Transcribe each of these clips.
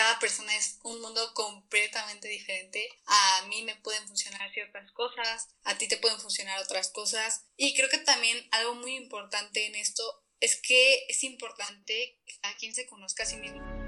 cada persona es un mundo completamente diferente. A mí me pueden funcionar ciertas cosas, a ti te pueden funcionar otras cosas. Y creo que también algo muy importante en esto es que es importante que cada quien se conozca a sí mismo.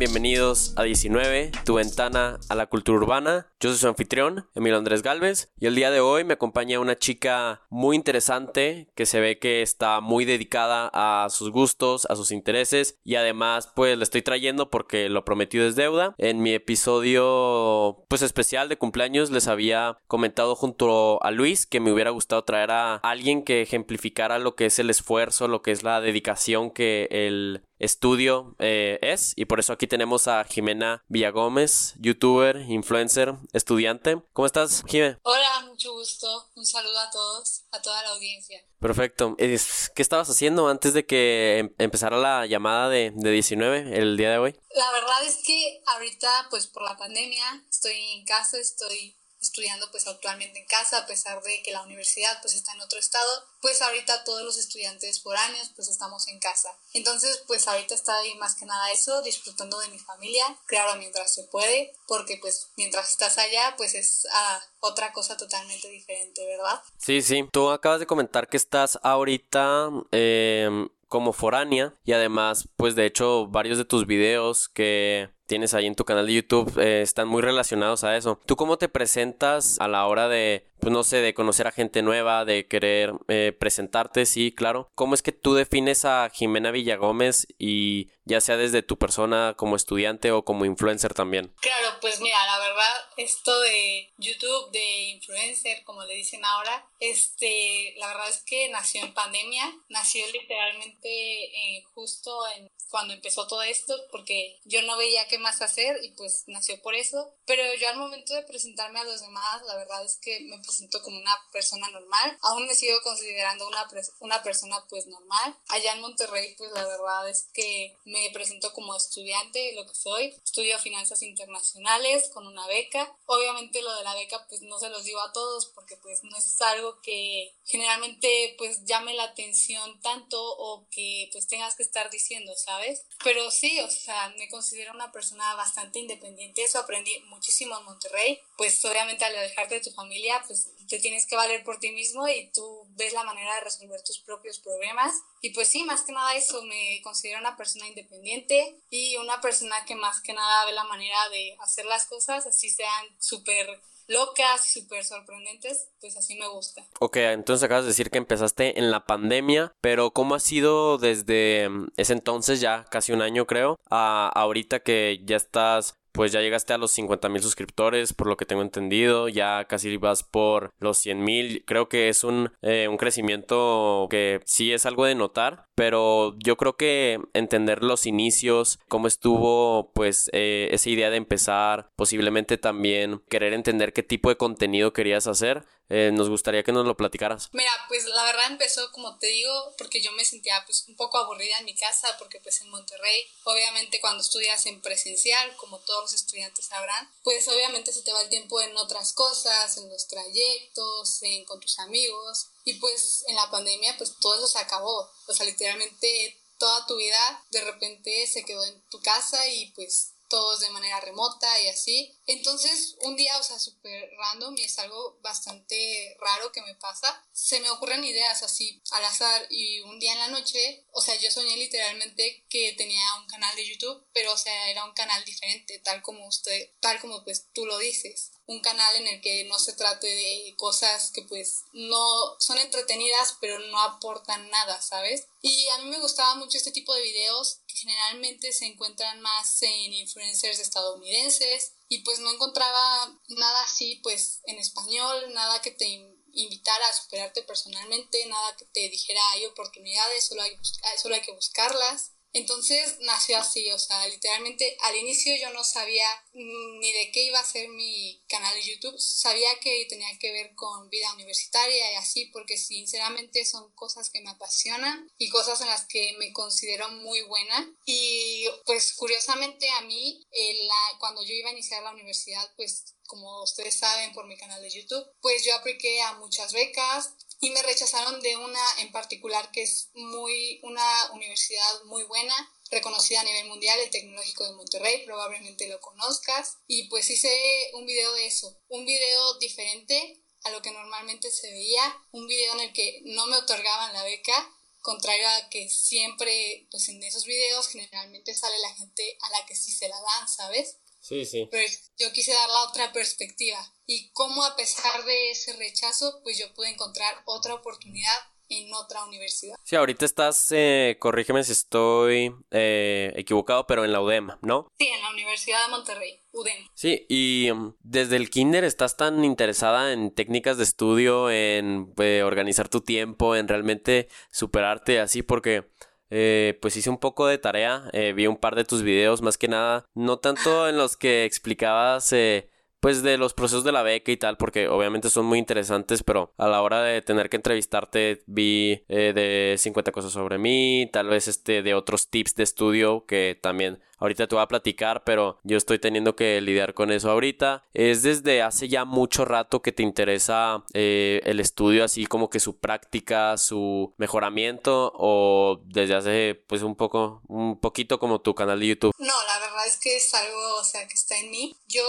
Bienvenidos a 19, tu ventana a la cultura urbana. Yo soy su anfitrión, Emilio Andrés Galvez, y el día de hoy me acompaña una chica muy interesante que se ve que está muy dedicada a sus gustos, a sus intereses, y además pues le estoy trayendo porque lo prometido es deuda. En mi episodio pues especial de cumpleaños les había comentado junto a Luis que me hubiera gustado traer a alguien que ejemplificara lo que es el esfuerzo, lo que es la dedicación que el estudio eh, es y por eso aquí tenemos a Jimena Villagómez, youtuber, influencer, estudiante. ¿Cómo estás, Jimena? Hola, mucho gusto. Un saludo a todos, a toda la audiencia. Perfecto. ¿Qué estabas haciendo antes de que em, empezara la llamada de, de 19 el día de hoy? La verdad es que ahorita, pues por la pandemia, estoy en casa, estoy estudiando pues actualmente en casa a pesar de que la universidad pues está en otro estado pues ahorita todos los estudiantes por años pues estamos en casa. Entonces pues ahorita estoy más que nada eso disfrutando de mi familia claro mientras se puede porque pues mientras estás allá pues es ah, otra cosa totalmente diferente verdad sí sí. Tú acabas de comentar que estás ahorita em, como foránea y además pues de hecho varios de tus videos que tienes ahí en tu canal de YouTube eh, están muy relacionados a eso. ¿Tú cómo te presentas a la hora de pues no sé, de conocer a gente nueva, de querer eh, presentarte, sí, claro. ¿Cómo es que tú defines a Jimena Villagómez y ya sea desde tu persona como estudiante o como influencer también? Claro, pues mira, la verdad, esto de YouTube, de influencer, como le dicen ahora, este, la verdad es que nació en pandemia, nació literalmente eh, justo en cuando empezó todo esto, porque yo no veía qué más hacer y pues nació por eso. Pero yo al momento de presentarme a los demás, la verdad es que me presento como una persona normal. Aún me sigo considerando una, una persona pues normal. Allá en Monterrey pues la verdad es que me presento como estudiante, lo que soy. Estudio finanzas internacionales con una beca. Obviamente lo de la beca pues no se los digo a todos porque pues no es algo que generalmente pues llame la atención tanto o que pues tengas que estar diciendo, ¿sabes? Pero sí, o sea, me considero una persona bastante independiente. Eso aprendí muchísimo en Monterrey. Pues obviamente al alejarte de tu familia pues te tienes que valer por ti mismo y tú ves la manera de resolver tus propios problemas. Y pues sí, más que nada eso, me considero una persona independiente y una persona que más que nada ve la manera de hacer las cosas, así sean súper locas y súper sorprendentes, pues así me gusta. Ok, entonces acabas de decir que empezaste en la pandemia, pero ¿cómo ha sido desde ese entonces, ya casi un año creo, a ahorita que ya estás pues ya llegaste a los 50 mil suscriptores, por lo que tengo entendido, ya casi vas por los 100 mil, creo que es un, eh, un crecimiento que sí es algo de notar, pero yo creo que entender los inicios, cómo estuvo pues eh, esa idea de empezar, posiblemente también querer entender qué tipo de contenido querías hacer, eh, nos gustaría que nos lo platicaras. Mira, pues la verdad empezó, como te digo, porque yo me sentía pues un poco aburrida en mi casa, porque pues en Monterrey, obviamente cuando estudias en presencial, como todos los estudiantes sabrán, pues obviamente se te va el tiempo en otras cosas, en los trayectos, en, con tus amigos, y pues en la pandemia pues todo eso se acabó, o sea, literalmente toda tu vida de repente se quedó en tu casa y pues todos de manera remota y así. Entonces, un día, o sea, súper random y es algo bastante raro que me pasa, se me ocurren ideas así al azar y un día en la noche, o sea, yo soñé literalmente que tenía un canal de YouTube, pero o sea, era un canal diferente, tal como usted, tal como pues tú lo dices un canal en el que no se trate de cosas que pues no son entretenidas pero no aportan nada, ¿sabes? Y a mí me gustaba mucho este tipo de videos que generalmente se encuentran más en influencers estadounidenses y pues no encontraba nada así pues en español, nada que te invitara a superarte personalmente, nada que te dijera hay oportunidades, solo hay, solo hay que buscarlas. Entonces nació así, o sea, literalmente al inicio yo no sabía ni de qué iba a ser mi canal de YouTube, sabía que tenía que ver con vida universitaria y así, porque sinceramente son cosas que me apasionan y cosas en las que me considero muy buena. Y pues curiosamente a mí, la, cuando yo iba a iniciar la universidad, pues como ustedes saben por mi canal de YouTube, pues yo apliqué a muchas becas, y me rechazaron de una en particular que es muy una universidad muy buena reconocida a nivel mundial, el Tecnológico de Monterrey, probablemente lo conozcas. Y pues hice un video de eso, un video diferente a lo que normalmente se veía, un video en el que no me otorgaban la beca, contrario a que siempre, pues en esos videos generalmente sale la gente a la que sí se la dan, ¿sabes? Sí, sí. Pero yo quise dar la otra perspectiva y cómo a pesar de ese rechazo, pues yo pude encontrar otra oportunidad en otra universidad. Sí, ahorita estás, eh, corrígeme si estoy eh, equivocado, pero en la UDEM, ¿no? Sí, en la Universidad de Monterrey, UDEM. Sí, y um, desde el kinder estás tan interesada en técnicas de estudio, en eh, organizar tu tiempo, en realmente superarte así, porque... Eh, pues hice un poco de tarea, eh, vi un par de tus videos, más que nada, no tanto en los que explicabas eh, pues de los procesos de la beca y tal, porque obviamente son muy interesantes, pero a la hora de tener que entrevistarte vi eh, de 50 cosas sobre mí, tal vez este de otros tips de estudio que también ahorita te voy a platicar, pero yo estoy teniendo que lidiar con eso ahorita. Es desde hace ya mucho rato que te interesa eh, el estudio, así como que su práctica, su mejoramiento, o desde hace pues un poco, un poquito como tu canal de YouTube. No, la verdad es que es algo, o sea, que está en mí. Yo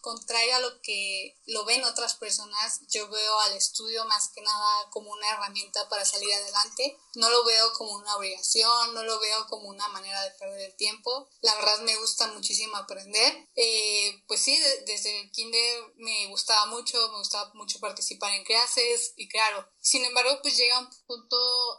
contrario a lo que lo ven otras personas, yo veo al estudio más que nada como una herramienta para salir adelante. No lo veo como una obligación, no lo veo como una manera de perder el tiempo. La verdad me gusta muchísimo aprender. Eh, pues sí, desde el kinder me gustaba mucho, me gustaba mucho participar en clases y claro, sin embargo pues llega un punto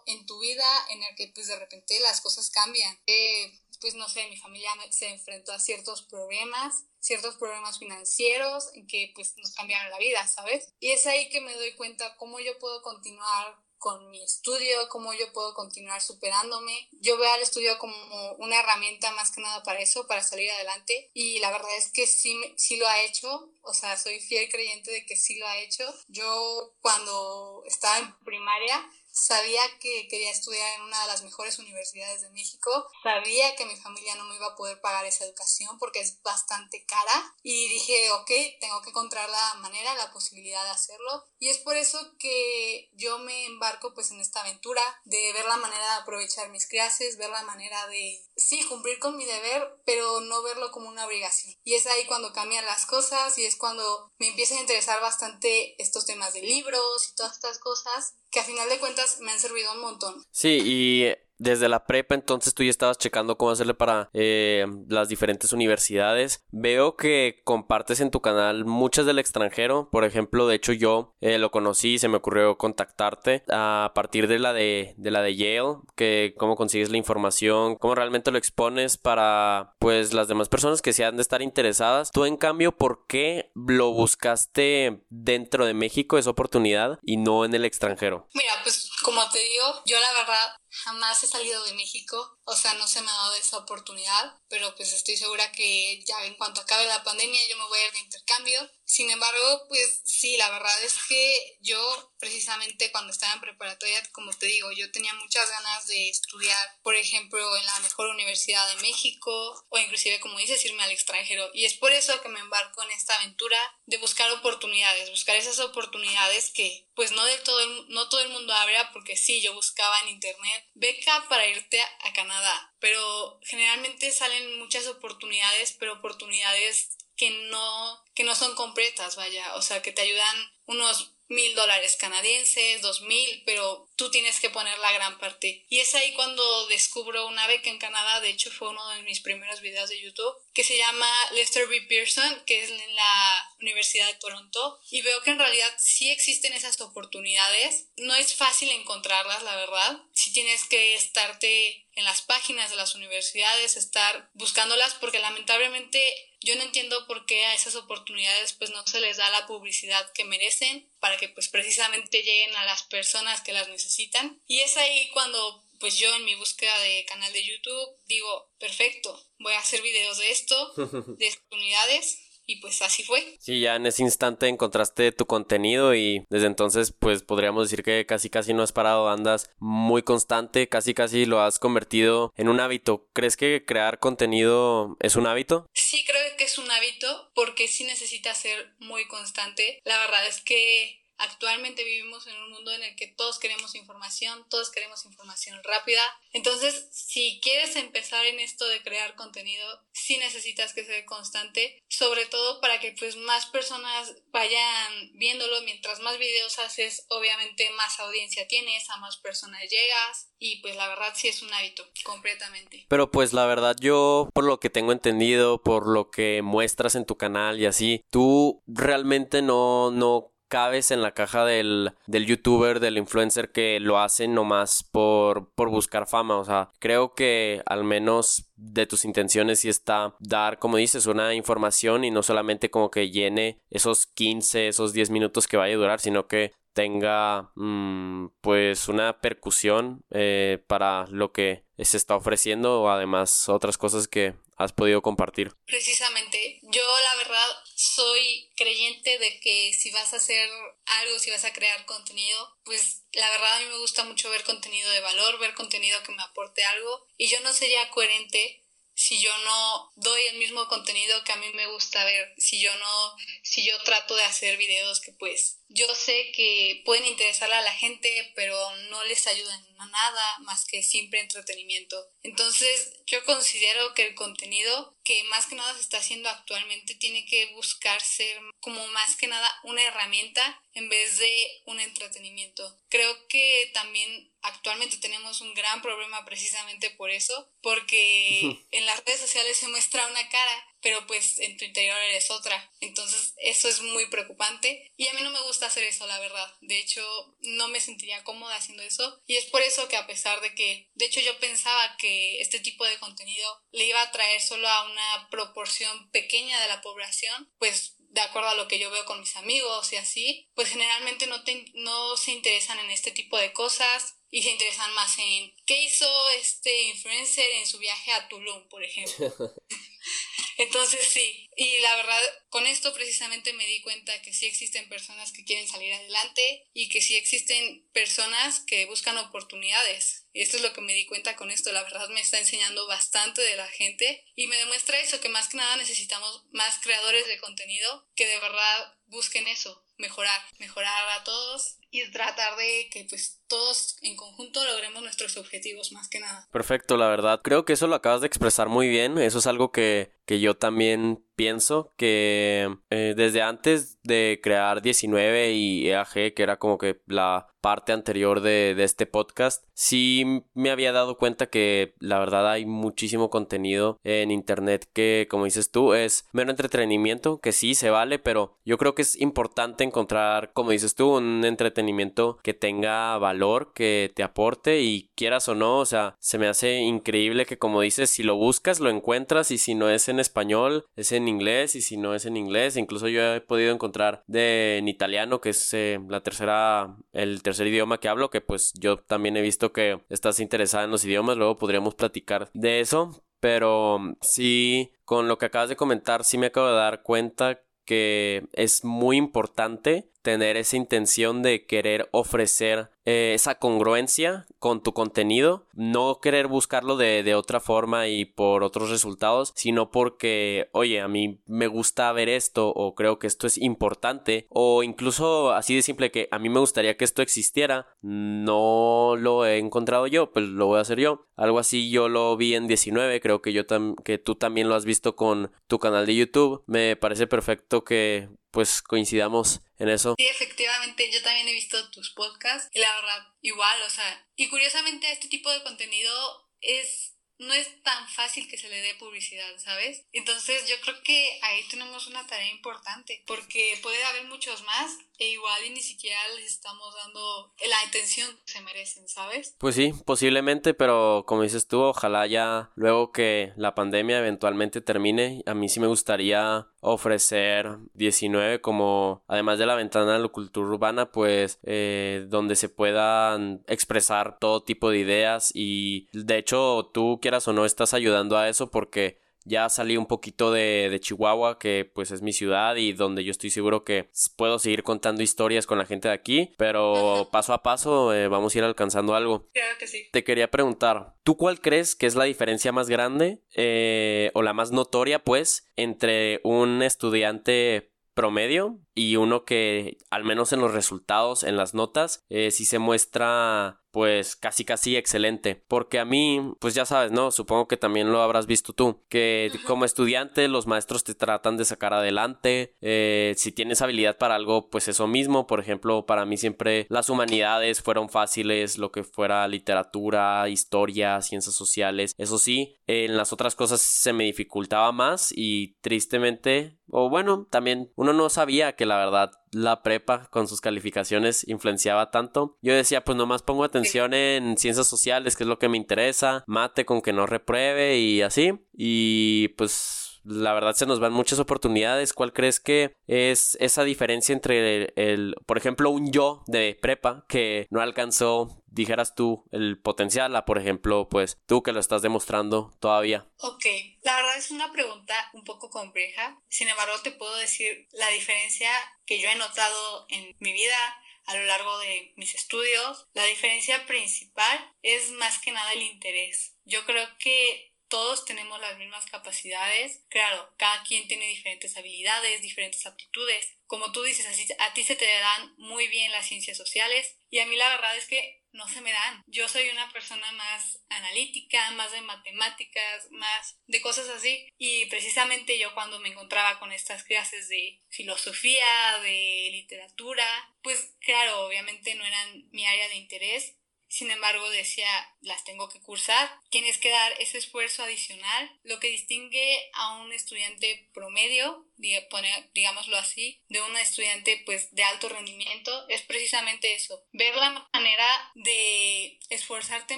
en tu vida en el que pues de repente las cosas cambian. Eh, pues no sé, mi familia se enfrentó a ciertos problemas, ciertos problemas financieros que pues nos cambiaron la vida, ¿sabes? Y es ahí que me doy cuenta cómo yo puedo continuar con mi estudio, cómo yo puedo continuar superándome. Yo veo al estudio como una herramienta más que nada para eso, para salir adelante. Y la verdad es que sí, sí lo ha hecho, o sea, soy fiel creyente de que sí lo ha hecho. Yo cuando estaba en primaria sabía que quería estudiar en una de las mejores universidades de México, sabía que mi familia no me iba a poder pagar esa educación porque es bastante cara y dije, ok, tengo que encontrar la manera, la posibilidad de hacerlo. Y es por eso que yo me embarco pues en esta aventura de ver la manera de aprovechar mis clases, ver la manera de, sí, cumplir con mi deber, pero no verlo como una obligación. Y es ahí cuando cambian las cosas y es cuando me empiezan a interesar bastante estos temas de libros y todas estas cosas que a final de cuentas me han servido un montón. Sí, y desde la prepa entonces tú ya estabas checando cómo hacerle para eh, las diferentes universidades. Veo que compartes en tu canal muchas del extranjero. Por ejemplo, de hecho yo eh, lo conocí y se me ocurrió contactarte a partir de la de, de la de Yale, que cómo consigues la información, cómo realmente lo expones para pues las demás personas que se han de estar interesadas. Tú en cambio, ¿por qué lo buscaste dentro de México esa oportunidad y no en el extranjero? Mira, pues como te digo, yo la verdad jamás he salido de México, o sea, no se me ha dado esa oportunidad, pero pues estoy segura que ya en cuanto acabe la pandemia yo me voy a ir de intercambio. Sin embargo, pues sí, la verdad es que yo precisamente cuando estaba en preparatoria, como te digo, yo tenía muchas ganas de estudiar, por ejemplo, en la mejor universidad de México o inclusive, como dices, irme al extranjero. Y es por eso que me embarco en esta aventura de buscar oportunidades, buscar esas oportunidades que pues no, del todo, no todo el mundo abra, porque sí, yo buscaba en internet beca para irte a Canadá, pero generalmente salen muchas oportunidades, pero oportunidades que no, que no son completas, vaya, o sea, que te ayudan unos mil dólares canadienses, dos mil, pero tú tienes que poner la gran parte. Y es ahí cuando descubro una beca en Canadá, de hecho fue uno de mis primeros videos de YouTube, que se llama Lester B. Pearson, que es en la Universidad de Toronto, y veo que en realidad sí existen esas oportunidades. No es fácil encontrarlas, la verdad. Si tienes que estarte en las páginas de las universidades, estar buscándolas, porque lamentablemente yo no entiendo por qué a esas oportunidades pues no se les da la publicidad que merecen para que pues precisamente lleguen a las personas que las necesitan. Y es ahí cuando pues yo en mi búsqueda de canal de YouTube digo, perfecto, voy a hacer videos de esto, de estas unidades y pues así fue. Sí, ya en ese instante encontraste tu contenido y desde entonces pues podríamos decir que casi casi no has parado, andas muy constante, casi casi lo has convertido en un hábito. ¿Crees que crear contenido es un hábito? Sí, creo que es un hábito porque sí necesita ser muy constante. La verdad es que Actualmente vivimos en un mundo en el que todos queremos información, todos queremos información rápida. Entonces, si quieres empezar en esto de crear contenido, sí necesitas que ser constante, sobre todo para que pues más personas vayan viéndolo. Mientras más videos haces, obviamente más audiencia tienes, a más personas llegas y pues la verdad sí es un hábito, completamente. Pero pues la verdad yo, por lo que tengo entendido, por lo que muestras en tu canal y así, tú realmente no, no cabes en la caja del, del youtuber, del influencer que lo hace nomás por, por buscar fama. O sea, creo que al menos de tus intenciones sí está dar, como dices, una información y no solamente como que llene esos 15, esos 10 minutos que vaya a durar, sino que tenga mm, pues una percusión eh, para lo que se está ofreciendo además otras cosas que has podido compartir. Precisamente, yo la verdad soy creyente de que si vas a hacer algo, si vas a crear contenido, pues la verdad a mí me gusta mucho ver contenido de valor, ver contenido que me aporte algo y yo no sería coherente si yo no doy el mismo contenido que a mí me gusta ver, si yo no, si yo trato de hacer videos que pues yo sé que pueden interesarle a la gente, pero no les ayudan a nada más que siempre entretenimiento. Entonces, yo considero que el contenido que más que nada se está haciendo actualmente tiene que buscar ser como más que nada una herramienta en vez de un entretenimiento. Creo que también actualmente tenemos un gran problema precisamente por eso, porque en las redes sociales se muestra una cara pero pues en tu interior eres otra. Entonces eso es muy preocupante y a mí no me gusta hacer eso, la verdad. De hecho, no me sentiría cómoda haciendo eso y es por eso que a pesar de que, de hecho yo pensaba que este tipo de contenido le iba a traer solo a una proporción pequeña de la población, pues de acuerdo a lo que yo veo con mis amigos y así, pues generalmente no, no se interesan en este tipo de cosas y se interesan más en qué hizo este influencer en su viaje a Tulum, por ejemplo. Entonces sí, y la verdad, con esto precisamente me di cuenta que sí existen personas que quieren salir adelante y que sí existen personas que buscan oportunidades. Y esto es lo que me di cuenta con esto, la verdad me está enseñando bastante de la gente y me demuestra eso, que más que nada necesitamos más creadores de contenido que de verdad busquen eso, mejorar, mejorar a todos y tratar de que pues todos en conjunto logremos nuestros objetivos más que nada. Perfecto, la verdad. Creo que eso lo acabas de expresar muy bien. Eso es algo que, que yo también pienso que eh, desde antes de crear 19 y EAG, que era como que la parte anterior de, de, este podcast, sí me había dado cuenta que la verdad hay muchísimo contenido en internet que, como dices tú, es mero entretenimiento, que sí se vale, pero yo creo que es importante encontrar, como dices tú, un entretenimiento que tenga valor, que te aporte y quieras o no, o sea, se me hace increíble que como dices, si lo buscas, lo encuentras y si no es en español, es en inglés y si no es en inglés, incluso yo he podido encontrar de en italiano, que es eh, la tercera, el tercer idioma que hablo, que pues yo también he visto que estás interesada en los idiomas, luego podríamos platicar de eso, pero sí, con lo que acabas de comentar, sí me acabo de dar cuenta que es muy importante tener esa intención de querer ofrecer eh, esa congruencia con tu contenido, no querer buscarlo de, de, otra forma y por otros resultados, sino porque, oye, a mí me gusta ver esto o creo que esto es importante o incluso así de simple que a mí me gustaría que esto existiera, no lo he encontrado yo, pues lo voy a hacer yo. Algo así yo lo vi en 19, creo que yo que tú también lo has visto con tu canal de YouTube. Me parece perfecto que pues coincidamos en eso. Sí, efectivamente, yo también he visto tus podcasts y la verdad, igual, o sea, y curiosamente este tipo de contenido es no es tan fácil que se le dé publicidad, ¿sabes? Entonces yo creo que ahí tenemos una tarea importante, porque puede haber muchos más e igual y ni siquiera les estamos dando la atención que se merecen, ¿sabes? Pues sí, posiblemente, pero como dices tú, ojalá ya luego que la pandemia eventualmente termine, a mí sí me gustaría ofrecer 19 como además de la ventana de la cultura urbana pues eh, donde se puedan expresar todo tipo de ideas y de hecho tú quieras o no estás ayudando a eso porque ya salí un poquito de, Chihuahua, que pues es mi ciudad y donde yo estoy seguro que puedo seguir contando historias con la gente de aquí, pero paso a paso eh, vamos a ir alcanzando algo. Claro que sí. Te quería preguntar, ¿tú cuál crees que es la diferencia más grande eh, o la más notoria pues entre un estudiante promedio y uno que al menos en los resultados, en las notas, eh, sí se muestra pues casi casi excelente. Porque a mí, pues ya sabes, ¿no? Supongo que también lo habrás visto tú. Que como estudiante los maestros te tratan de sacar adelante. Eh, si tienes habilidad para algo, pues eso mismo. Por ejemplo, para mí siempre las humanidades fueron fáciles, lo que fuera literatura, historia, ciencias sociales. Eso sí, en las otras cosas se me dificultaba más y tristemente, o bueno, también uno no sabía que la verdad la prepa con sus calificaciones influenciaba tanto. Yo decía, pues nomás pongo atención en ciencias sociales, que es lo que me interesa, mate con que no repruebe y así. Y pues la verdad se nos van muchas oportunidades. ¿Cuál crees que es esa diferencia entre el, por ejemplo, un yo de prepa que no alcanzó, dijeras tú, el potencial a, por ejemplo, pues tú que lo estás demostrando todavía? Ok, la verdad es una pregunta un poco compleja. Sin embargo, te puedo decir la diferencia que yo he notado en mi vida a lo largo de mis estudios. La diferencia principal es más que nada el interés. Yo creo que todos tenemos las mismas capacidades. Claro, cada quien tiene diferentes habilidades, diferentes aptitudes. Como tú dices, a ti se te dan muy bien las ciencias sociales y a mí la verdad es que no se me dan. Yo soy una persona más analítica, más de matemáticas, más de cosas así. Y precisamente yo cuando me encontraba con estas clases de filosofía, de literatura, pues claro, obviamente no eran mi área de interés, sin embargo, decía, las tengo que cursar. Tienes que dar ese esfuerzo adicional. Lo que distingue a un estudiante promedio, digámoslo así, de un estudiante pues de alto rendimiento, es precisamente eso. Ver la manera de esforzarte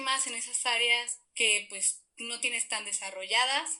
más en esas áreas que pues no tienes tan desarrolladas,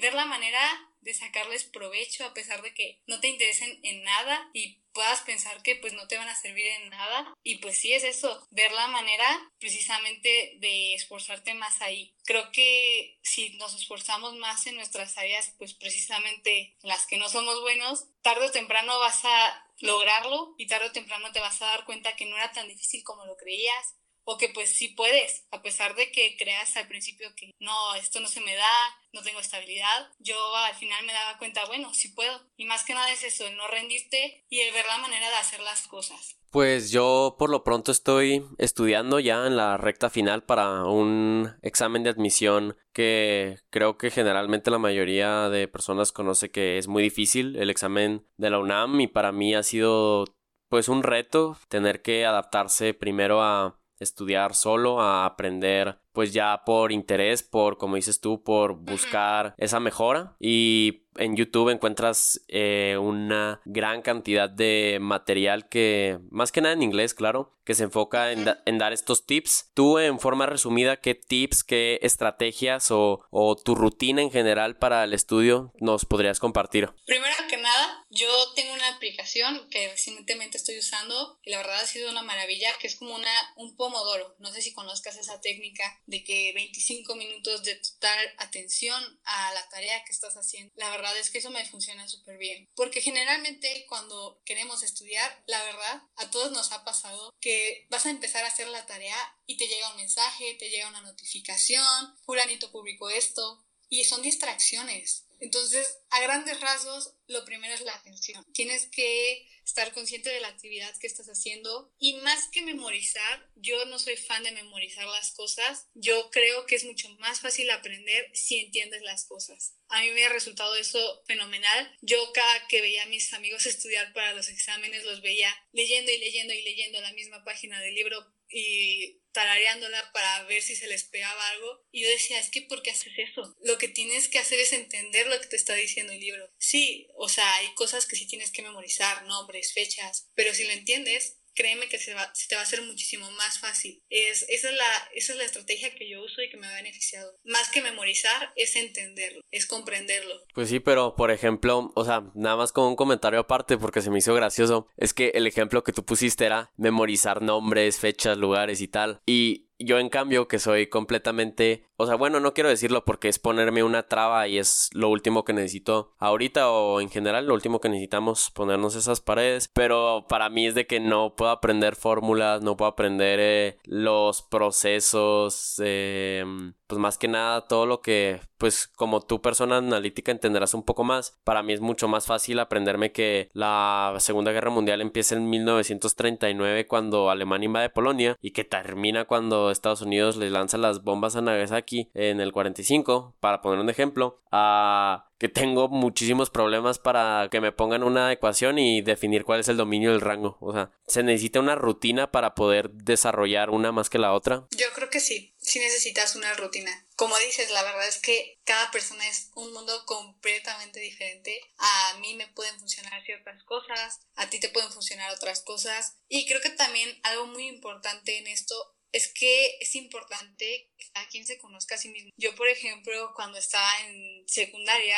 ver la manera de sacarles provecho a pesar de que no te interesen en nada y puedas pensar que pues no te van a servir en nada y pues sí es eso, ver la manera precisamente de esforzarte más ahí. Creo que si nos esforzamos más en nuestras áreas pues precisamente las que no somos buenos, tarde o temprano vas a lograrlo y tarde o temprano te vas a dar cuenta que no era tan difícil como lo creías o que pues sí puedes, a pesar de que creas al principio que no, esto no se me da, no tengo estabilidad, yo al final me daba cuenta, bueno, sí puedo. Y más que nada es eso, el no rendirte y el ver la manera de hacer las cosas. Pues yo por lo pronto estoy estudiando ya en la recta final para un examen de admisión que creo que generalmente la mayoría de personas conoce que es muy difícil, el examen de la UNAM y para mí ha sido pues un reto tener que adaptarse primero a estudiar solo, a aprender pues ya por interés, por como dices tú, por buscar esa mejora y en YouTube encuentras eh, una gran cantidad de material que, más que nada en inglés, claro, que se enfoca en, dar estos tips. Tú, en forma resumida, ¿qué tips, qué estrategias o, o, tu rutina en general para el estudio nos podrías compartir? Primero que nada, yo tengo una aplicación que recientemente estoy usando y la verdad ha sido una maravilla, que es como una, un pomodoro. No sé si conozcas esa técnica de que 25 minutos de total atención a la tarea que estás haciendo. La verdad es que eso me funciona súper bien. Porque generalmente cuando queremos estudiar, la verdad, a todos nos ha pasado que vas a empezar a hacer la tarea y te llega un mensaje, te llega una notificación, fulanito publicó esto, y son distracciones. Entonces, a grandes rasgos, lo primero es la atención. Tienes que estar consciente de la actividad que estás haciendo y más que memorizar, yo no soy fan de memorizar las cosas. Yo creo que es mucho más fácil aprender si entiendes las cosas. A mí me ha resultado eso fenomenal. Yo cada que veía a mis amigos estudiar para los exámenes, los veía leyendo y leyendo y leyendo la misma página del libro y tarareándola para ver si se les pegaba algo. Y yo decía, es que ¿por qué haces eso? Lo que tienes que hacer es entender lo que te está diciendo el libro. Sí, o sea, hay cosas que sí tienes que memorizar, nombres, fechas, pero si lo entiendes, créeme que se, va, se te va a hacer muchísimo más fácil. Es, esa, es la, esa es la estrategia que yo uso y que me ha beneficiado. Más que memorizar, es entenderlo, es comprenderlo. Pues sí, pero por ejemplo, o sea, nada más como un comentario aparte porque se me hizo gracioso, es que el ejemplo que tú pusiste era memorizar nombres, fechas, lugares y tal. Y yo en cambio que soy completamente, o sea, bueno, no quiero decirlo porque es ponerme una traba y es lo último que necesito ahorita o en general lo último que necesitamos ponernos esas paredes, pero para mí es de que no puedo aprender fórmulas, no puedo aprender eh, los procesos, eh, pues más que nada todo lo que pues como tú persona analítica entenderás un poco más. Para mí es mucho más fácil aprenderme que la Segunda Guerra Mundial empieza en 1939 cuando Alemania invade Polonia y que termina cuando Estados Unidos le lanza las bombas a Nagasaki en el 45, para poner un ejemplo, a que tengo muchísimos problemas para que me pongan una ecuación y definir cuál es el dominio del rango. O sea, ¿se necesita una rutina para poder desarrollar una más que la otra? Yo creo que sí, sí necesitas una rutina. Como dices, la verdad es que cada persona es un mundo completamente diferente. A mí me pueden funcionar ciertas cosas, a ti te pueden funcionar otras cosas. Y creo que también algo muy importante en esto es que es importante cada quien se conozca a sí mismo. Yo, por ejemplo, cuando estaba en secundaria,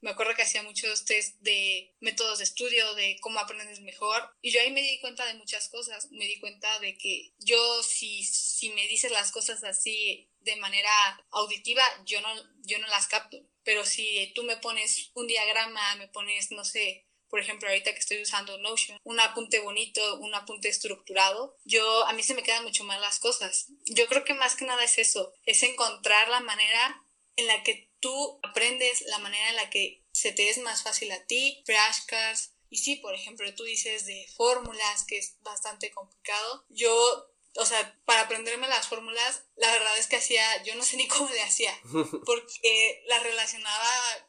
me acuerdo que hacía muchos test de métodos de estudio, de cómo aprendes mejor, y yo ahí me di cuenta de muchas cosas. Me di cuenta de que yo, si, si me dices las cosas así de manera auditiva, yo no, yo no las capto. Pero si tú me pones un diagrama, me pones, no sé, por ejemplo, ahorita que estoy usando Notion, un apunte bonito, un apunte estructurado, yo a mí se me quedan mucho más las cosas. Yo creo que más que nada es eso, es encontrar la manera en la que tú aprendes, la manera en la que se te es más fácil a ti, flashcards. Y sí, por ejemplo, tú dices de fórmulas, que es bastante complicado. Yo o sea, para aprenderme las fórmulas, la verdad es que hacía, yo no sé ni cómo le hacía, porque las relacionaba,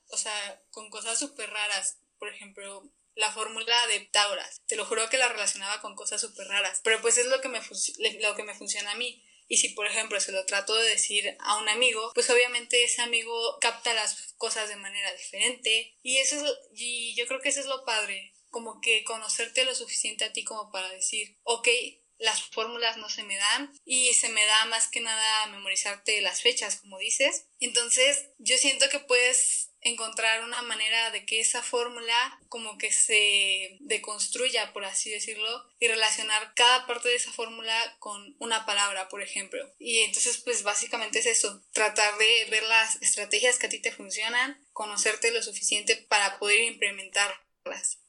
o sea, con cosas súper raras por ejemplo, la fórmula de Pitágoras. Te lo juro que la relacionaba con cosas súper raras, pero pues es lo que, me lo que me funciona a mí. Y si, por ejemplo, se lo trato de decir a un amigo, pues obviamente ese amigo capta las cosas de manera diferente. Y eso es, y yo creo que eso es lo padre, como que conocerte lo suficiente a ti como para decir, ok, las fórmulas no se me dan y se me da más que nada memorizarte las fechas, como dices. Entonces, yo siento que puedes encontrar una manera de que esa fórmula como que se deconstruya, por así decirlo, y relacionar cada parte de esa fórmula con una palabra, por ejemplo. Y entonces, pues básicamente es eso, tratar de ver las estrategias que a ti te funcionan, conocerte lo suficiente para poder implementar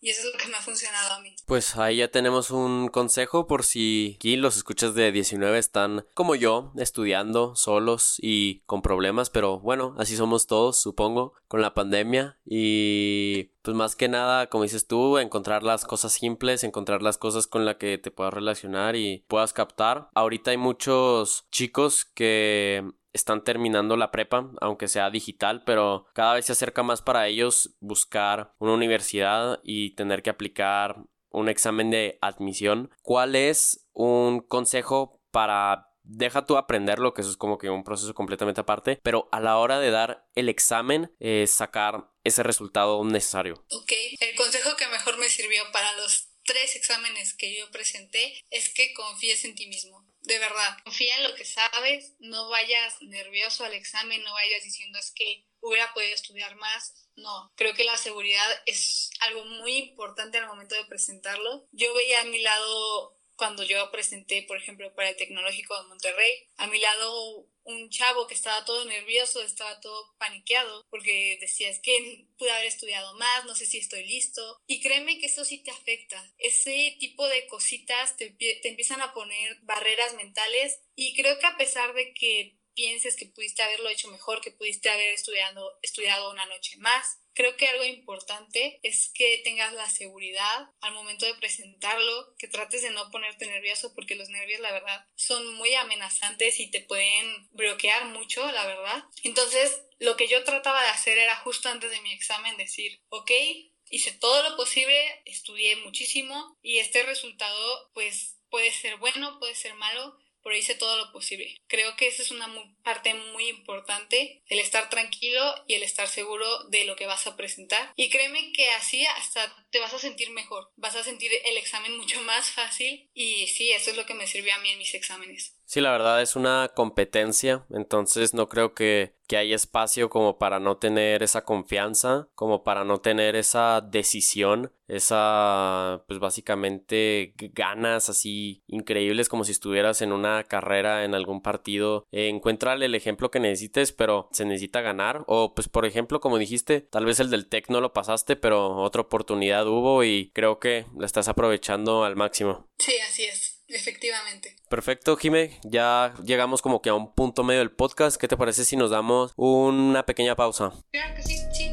y eso es lo que me ha funcionado a mí. Pues ahí ya tenemos un consejo por si aquí los escuchas de 19 están como yo, estudiando solos y con problemas, pero bueno, así somos todos, supongo, con la pandemia y pues más que nada, como dices tú, encontrar las cosas simples, encontrar las cosas con las que te puedas relacionar y puedas captar. Ahorita hay muchos chicos que están terminando la prepa, aunque sea digital, pero cada vez se acerca más para ellos buscar una universidad y tener que aplicar un examen de admisión. ¿Cuál es un consejo para deja tú aprenderlo, que eso es como que un proceso completamente aparte, pero a la hora de dar el examen, eh, sacar ese resultado necesario. Ok, el consejo que mejor me sirvió para los tres exámenes que yo presenté es que confíes en ti mismo de verdad, confía en lo que sabes, no vayas nervioso al examen, no vayas diciendo es que hubiera podido estudiar más. No, creo que la seguridad es algo muy importante al momento de presentarlo. Yo veía a mi lado cuando yo presenté, por ejemplo, para el Tecnológico de Monterrey, a mi lado un chavo que estaba todo nervioso, estaba todo paniqueado, porque decía, es que pude haber estudiado más, no sé si estoy listo. Y créeme que eso sí te afecta. Ese tipo de cositas te, te empiezan a poner barreras mentales y creo que a pesar de que pienses que pudiste haberlo hecho mejor, que pudiste haber estudiado, estudiado una noche más, Creo que algo importante es que tengas la seguridad al momento de presentarlo, que trates de no ponerte nervioso porque los nervios la verdad son muy amenazantes y te pueden bloquear mucho, la verdad. Entonces, lo que yo trataba de hacer era justo antes de mi examen decir, ok, hice todo lo posible, estudié muchísimo y este resultado pues puede ser bueno, puede ser malo, pero hice todo lo posible. Creo que esa es una parte muy importante, el estar tranquilo y el estar seguro de lo que vas a presentar. Y créeme que así hasta te vas a sentir mejor, vas a sentir el examen mucho más fácil y sí, eso es lo que me sirvió a mí en mis exámenes. Sí, la verdad es una competencia, entonces no creo que, que hay espacio como para no tener esa confianza, como para no tener esa decisión, esa, pues básicamente ganas así increíbles como si estuvieras en una carrera en algún partido. Eh, encuéntrale el ejemplo que necesites, pero se necesita ganar. O pues por ejemplo, como dijiste, tal vez el del TEC no lo pasaste, pero otra oportunidad hubo y creo que la estás aprovechando al máximo. Sí, así es. Efectivamente. Perfecto, Jime. Ya llegamos como que a un punto medio del podcast. ¿Qué te parece si nos damos una pequeña pausa? Claro que sí, sí,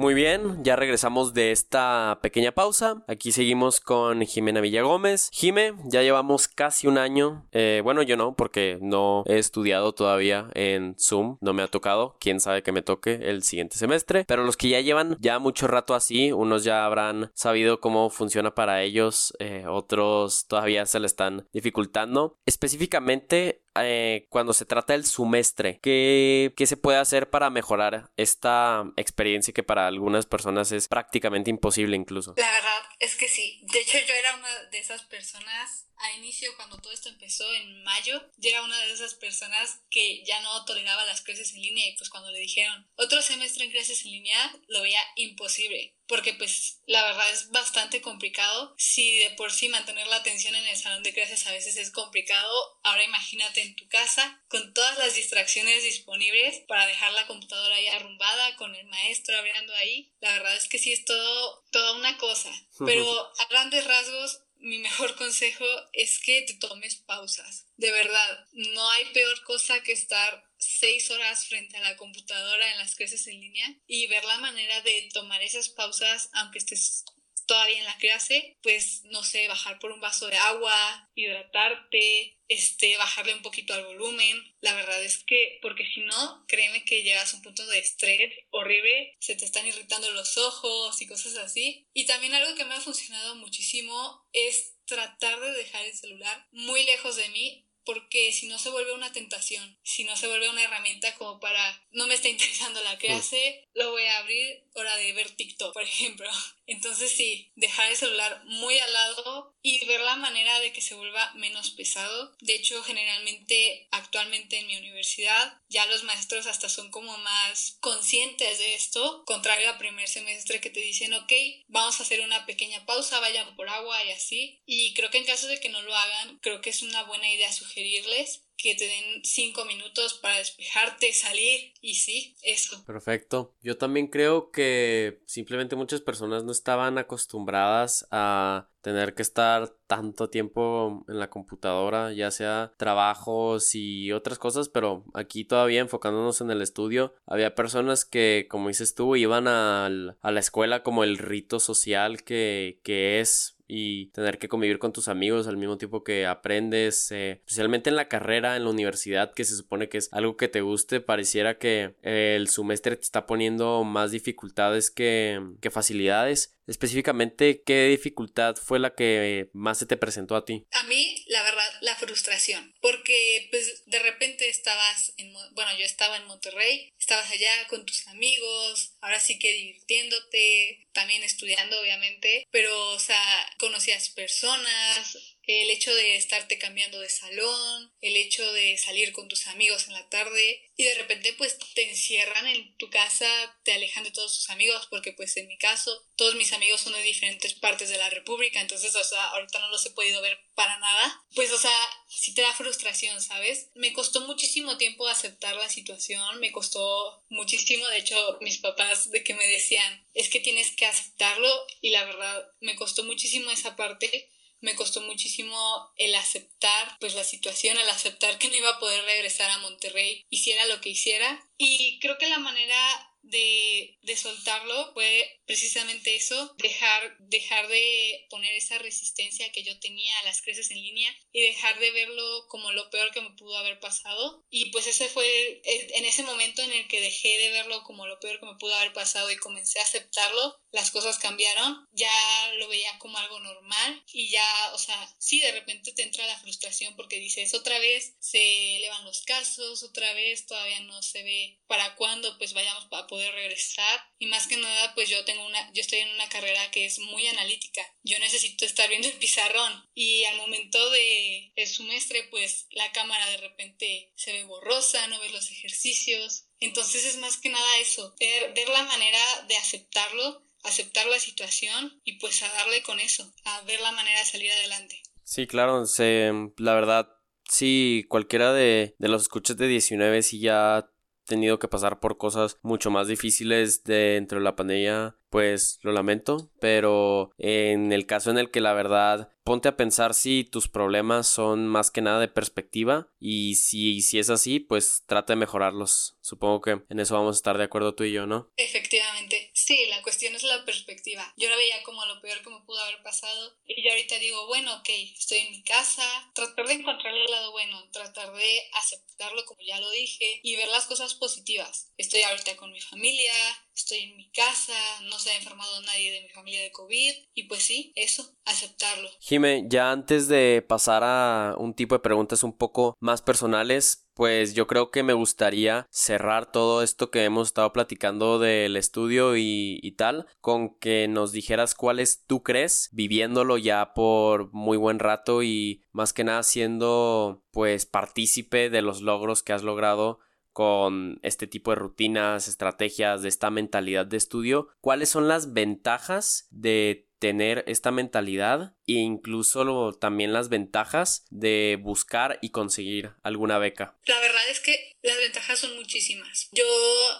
Muy bien, ya regresamos de esta pequeña pausa. Aquí seguimos con Jimena Villagómez. Jime, ya llevamos casi un año. Eh, bueno, yo no, porque no he estudiado todavía en Zoom. No me ha tocado. Quién sabe que me toque el siguiente semestre. Pero los que ya llevan ya mucho rato así, unos ya habrán sabido cómo funciona para ellos. Eh, otros todavía se le están dificultando. Específicamente, eh, cuando se trata del semestre, ¿qué, ¿qué, se puede hacer para mejorar esta experiencia que para algunas personas es prácticamente imposible incluso? La verdad es que sí. De hecho, yo era una de esas personas a inicio, cuando todo esto empezó en mayo, yo era una de esas personas que ya no toleraba las clases en línea y pues cuando le dijeron otro semestre en clases en línea, lo veía imposible porque pues la verdad es bastante complicado. Si de por sí mantener la atención en el salón de clases a veces es complicado, ahora imagínate en tu casa con todas las distracciones disponibles para dejar la computadora ahí arrumbada con el maestro hablando ahí. La verdad es que sí es todo toda una cosa, pero a grandes rasgos mi mejor consejo es que te tomes pausas. De verdad, no hay peor cosa que estar seis horas frente a la computadora en las clases en línea y ver la manera de tomar esas pausas, aunque estés todavía en la clase, pues no sé, bajar por un vaso de agua, hidratarte, este, bajarle un poquito al volumen. La verdad es que, porque si no, créeme que llegas a un punto de estrés horrible, se te están irritando los ojos y cosas así. Y también algo que me ha funcionado muchísimo es tratar de dejar el celular muy lejos de mí porque si no se vuelve una tentación, si no se vuelve una herramienta como para, no me está interesando la clase, lo voy a abrir, hora de ver TikTok, por ejemplo. Entonces sí, dejar el celular muy al lado y ver la manera de que se vuelva menos pesado. De hecho, generalmente actualmente en mi universidad ya los maestros hasta son como más conscientes de esto, contrario al primer semestre que te dicen, ok, vamos a hacer una pequeña pausa, vayan por agua y así. Y creo que en caso de que no lo hagan, creo que es una buena idea sugerirles que te den cinco minutos para despejarte, salir y sí, eso. Perfecto. Yo también creo que simplemente muchas personas no estaban acostumbradas a tener que estar tanto tiempo en la computadora, ya sea trabajos y otras cosas, pero aquí todavía enfocándonos en el estudio, había personas que, como dices tú, iban a la escuela como el rito social que, que es y tener que convivir con tus amigos al mismo tiempo que aprendes, eh, especialmente en la carrera, en la universidad, que se supone que es algo que te guste, pareciera que el semestre te está poniendo más dificultades que, que facilidades. Específicamente, ¿qué dificultad fue la que más se te presentó a ti? A mí, la verdad, la frustración, porque pues de repente estabas en, bueno, yo estaba en Monterrey, estabas allá con tus amigos, ahora sí que divirtiéndote, también estudiando obviamente, pero o sea, conocías personas, el hecho de estarte cambiando de salón, el hecho de salir con tus amigos en la tarde y de repente pues te encierran en tu casa, te alejan de todos tus amigos porque pues en mi caso todos mis amigos son de diferentes partes de la república, entonces o sea, ahorita no los he podido ver para nada, pues o sea, sí te da frustración, ¿sabes? Me costó muchísimo tiempo aceptar la situación, me costó muchísimo, de hecho mis papás de que me decían, es que tienes que aceptarlo y la verdad me costó muchísimo esa parte me costó muchísimo el aceptar pues la situación, el aceptar que no iba a poder regresar a Monterrey, hiciera lo que hiciera. Y creo que la manera de, de, soltarlo fue precisamente eso, dejar, dejar de poner esa resistencia que yo tenía a las clases en línea y dejar de verlo como lo peor que me pudo haber pasado. Y pues ese fue en ese momento en el que dejé de verlo como lo peor que me pudo haber pasado y comencé a aceptarlo, las cosas cambiaron, ya lo veía como algo normal y ya, o sea, sí, de repente te entra la frustración porque dices, otra vez se elevan los casos, otra vez todavía no se ve para cuándo pues vayamos a poder regresar. Y más que nada pues yo tengo una yo estoy en una carrera que es muy analítica. Yo necesito estar viendo el pizarrón. Y al momento de el semestre pues la cámara de repente se ve borrosa no ves los ejercicios. Entonces es más que nada eso ver, ver la manera de aceptarlo aceptar la situación y pues a darle con eso a ver la manera de salir adelante. Sí claro se, la verdad sí, cualquiera de, de los escuchas de 19 sí ya tenido que pasar por cosas mucho más difíciles dentro de la pandemia, pues lo lamento, pero en el caso en el que la verdad ponte a pensar si tus problemas son más que nada de perspectiva y si, si es así, pues trata de mejorarlos. Supongo que en eso vamos a estar de acuerdo tú y yo, ¿no? Efectivamente, sí, la cuestión es la perspectiva. Yo lo veía como lo peor que me pudo haber pasado y yo ahorita digo, bueno, ok, estoy en mi casa, tratar de encontrar el lado bueno, tratar de aceptarlo como ya lo dije y ver las cosas positivas. Estoy ahorita con mi familia, estoy en mi casa, no se ha enfermado nadie de mi familia de COVID y pues sí, eso, aceptarlo. Jime, ya antes de pasar a un tipo de preguntas un poco más personales, pues yo creo que me gustaría cerrar todo esto que hemos estado platicando del estudio y, tal con que nos dijeras cuáles tú crees viviéndolo ya por muy buen rato y más que nada siendo pues partícipe de los logros que has logrado con este tipo de rutinas, estrategias, de esta mentalidad de estudio, ¿cuáles son las ventajas de tener esta mentalidad e incluso también las ventajas de buscar y conseguir alguna beca? La verdad es que las ventajas son muchísimas. Yo,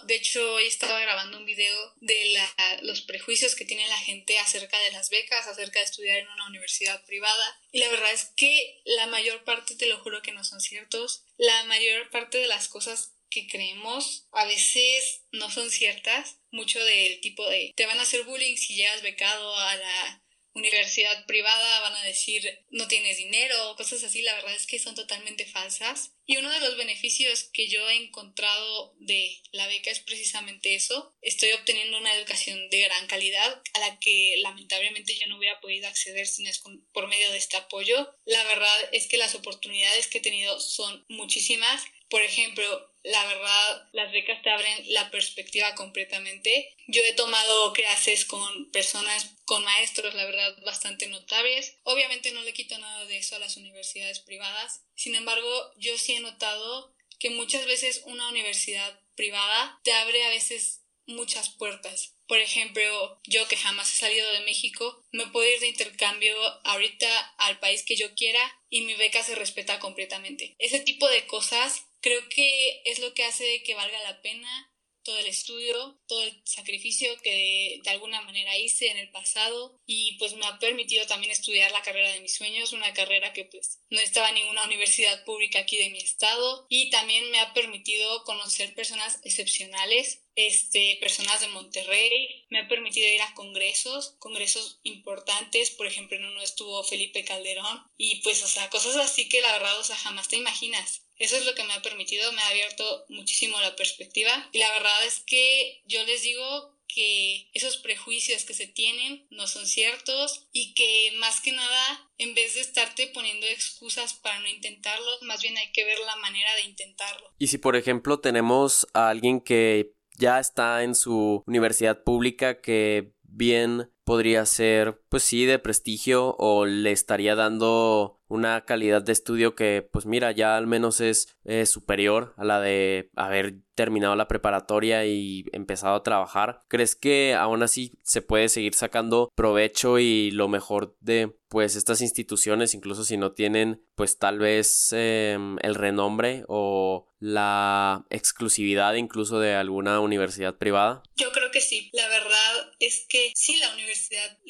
de hecho, hoy estaba grabando un video de los prejuicios que tiene la gente acerca de las becas, acerca de estudiar en una universidad privada. Y la verdad es que la mayor parte, te lo juro que no son ciertos, la mayor parte de las cosas que creemos a veces no son ciertas. Mucho del tipo de te van a hacer bullying si llegas becado a la universidad privada, van a decir no tienes dinero, cosas así, la verdad es que son totalmente falsas. Y uno de los beneficios que yo he encontrado de la beca es precisamente eso. Estoy obteniendo una educación de gran calidad a la que lamentablemente yo no hubiera podido acceder si no es por medio de este apoyo. La verdad es que las oportunidades que he tenido son muchísimas. Por ejemplo, la verdad, las becas te abren la perspectiva completamente. Yo he tomado clases con personas, con maestros, la verdad, bastante notables. Obviamente no le quito nada de eso a las universidades privadas. Sin embargo, yo sí he notado que muchas veces una universidad privada te abre a veces muchas puertas. Por ejemplo, yo que jamás he salido de México, me puedo ir de intercambio ahorita al país que yo quiera y mi beca se respeta completamente. Ese tipo de cosas creo que es lo que hace que valga la pena todo el estudio, todo el sacrificio que de, alguna manera hice en el pasado y pues me ha permitido también estudiar la carrera de mis sueños, una carrera que pues no estaba en ninguna universidad pública aquí de mi estado y también me ha permitido conocer personas excepcionales este, personas de Monterrey, me ha permitido ir a congresos, congresos importantes, por ejemplo en uno estuvo Felipe Calderón y pues o sea, cosas así que la verdad o sea, jamás te imaginas. Eso es lo que me ha permitido, me ha abierto muchísimo la perspectiva y la verdad es que yo les digo que esos prejuicios que se tienen no son ciertos y que más que nada en vez de estarte poniendo excusas para no intentarlo, más bien hay que ver la manera de intentarlo. Y si por ejemplo tenemos a alguien que ya está en su universidad pública que bien podría ser, pues sí, de prestigio o le estaría dando una calidad de estudio que, pues mira, ya al menos es superior a la de haber terminado la preparatoria y empezado a trabajar. ¿Crees que aún así se puede seguir sacando provecho y lo mejor de pues estas instituciones, incluso si no tienen pues tal vez em, el renombre o la exclusividad incluso de alguna universidad privada? Yo creo que sí. La verdad es que sí, la universidad,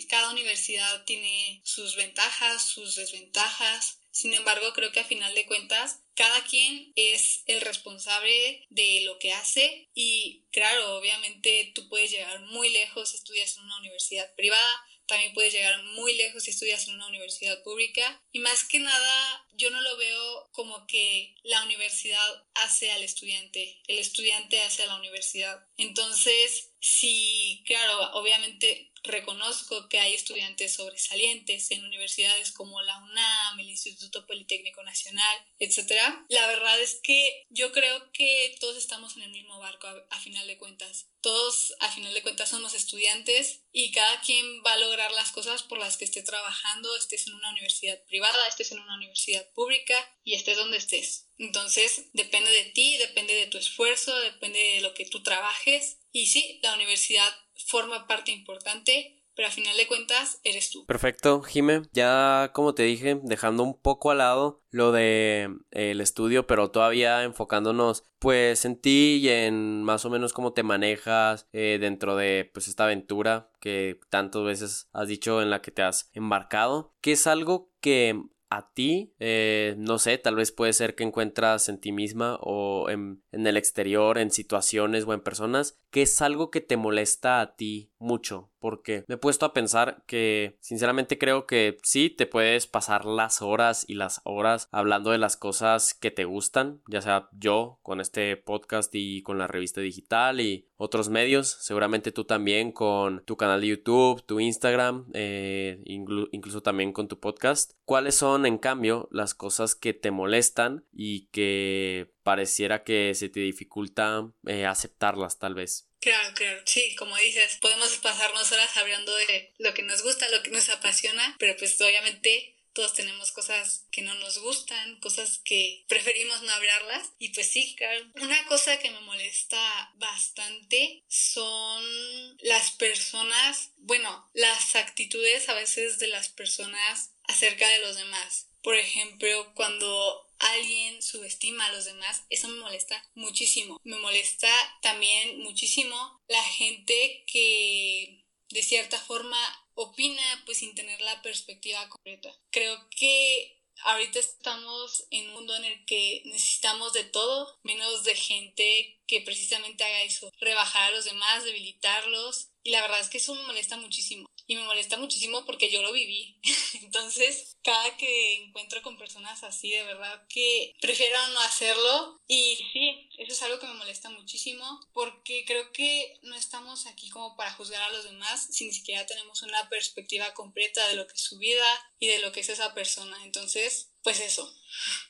cada universidad tiene sus ventajas, sus desventajas Sin embargo, creo que a final de cuentas, cada quien es el responsable de lo que hace y claro, obviamente tú puedes llegar muy lejos, estudias en una universidad privada, también puedes llegar muy lejos si estudias en una universidad pública. Y más que nada, yo no lo veo como que la universidad hace al estudiante, el estudiante hace a la universidad. Entonces, si, claro, obviamente reconozco que hay estudiantes sobresalientes en universidades como la UNAM, el Instituto Politécnico Nacional, etc. La verdad es que yo creo que todos estamos en el mismo barco a, final de cuentas. Todos a final de cuentas somos estudiantes y cada quien va a lograr las cosas por las que esté trabajando, estés en una universidad privada, estés en una universidad pública y estés donde estés. Entonces depende de ti, depende de tu esfuerzo, depende de lo que tú trabajes y sí, la universidad forma parte importante, pero a final de cuentas eres tú. Perfecto, Jime. Ya como te dije, dejando un poco al lado lo de eh, el estudio, pero todavía enfocándonos pues en ti y en más o menos cómo te manejas eh, dentro de pues esta aventura que tantas veces has dicho en la que te has embarcado, que es algo que a ti, eh, no sé, tal vez puede ser que encuentras en ti misma o en, en, el exterior, en situaciones o en personas, que es algo que te molesta a ti mucho porque me he puesto a pensar que sinceramente creo que sí te puedes pasar las horas y las horas hablando de las cosas que te gustan, ya sea yo con este podcast y con la revista digital y otros medios, seguramente tú también con tu canal de YouTube, tu Instagram, eh, incluso también con tu podcast. ¿Cuáles son en cambio las cosas que te molestan y que pareciera que se te dificulta eh, aceptarlas tal vez? Claro, claro. Sí, como dices, podemos pasarnos horas hablando de lo que nos gusta, lo que nos apasiona, pero pues obviamente todos tenemos cosas que no nos gustan, cosas que preferimos no hablarlas. Y pues sí, claro. Una cosa que me molesta bastante son las personas, bueno, las actitudes a veces de las personas acerca de los demás. Por ejemplo, cuando alguien subestima a los demás, eso me molesta muchísimo. Me molesta también muchísimo la gente que de cierta forma opina pues sin tener la perspectiva completa. Creo que ahorita estamos en un mundo en el que necesitamos de todo, menos de gente que precisamente haga eso, rebajar a los demás, debilitarlos. Y la verdad es que eso me molesta muchísimo y me molesta muchísimo porque yo lo viví. Entonces, cada que encuentro con personas así, de verdad que prefiero no hacerlo. Y sí, eso es algo que me molesta muchísimo porque creo que no estamos aquí como para juzgar a los demás si ni siquiera tenemos una perspectiva completa de lo que es su vida y de lo que es esa persona. Entonces, pues eso.